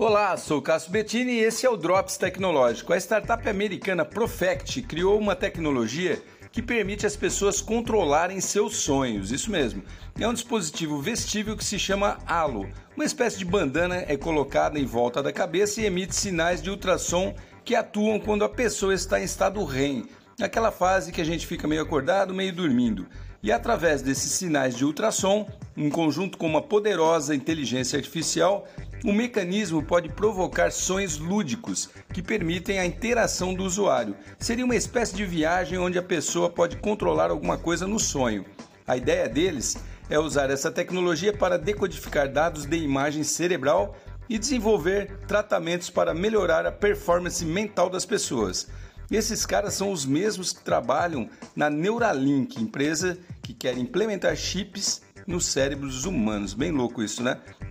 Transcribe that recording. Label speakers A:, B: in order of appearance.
A: Olá, sou Cássio Bettini e esse é o Drops Tecnológico. A startup americana Profect criou uma tecnologia que permite às pessoas controlarem seus sonhos. Isso mesmo. É um dispositivo vestível que se chama Halo. Uma espécie de bandana é colocada em volta da cabeça e emite sinais de ultrassom que atuam quando a pessoa está em estado REM, naquela fase que a gente fica meio acordado, meio dormindo. E através desses sinais de ultrassom, em conjunto com uma poderosa inteligência artificial, o mecanismo pode provocar sonhos lúdicos que permitem a interação do usuário. Seria uma espécie de viagem onde a pessoa pode controlar alguma coisa no sonho. A ideia deles é usar essa tecnologia para decodificar dados de imagem cerebral e desenvolver tratamentos para melhorar a performance mental das pessoas. Esses caras são os mesmos que trabalham na Neuralink, empresa que quer implementar chips nos cérebros humanos. Bem louco isso, né?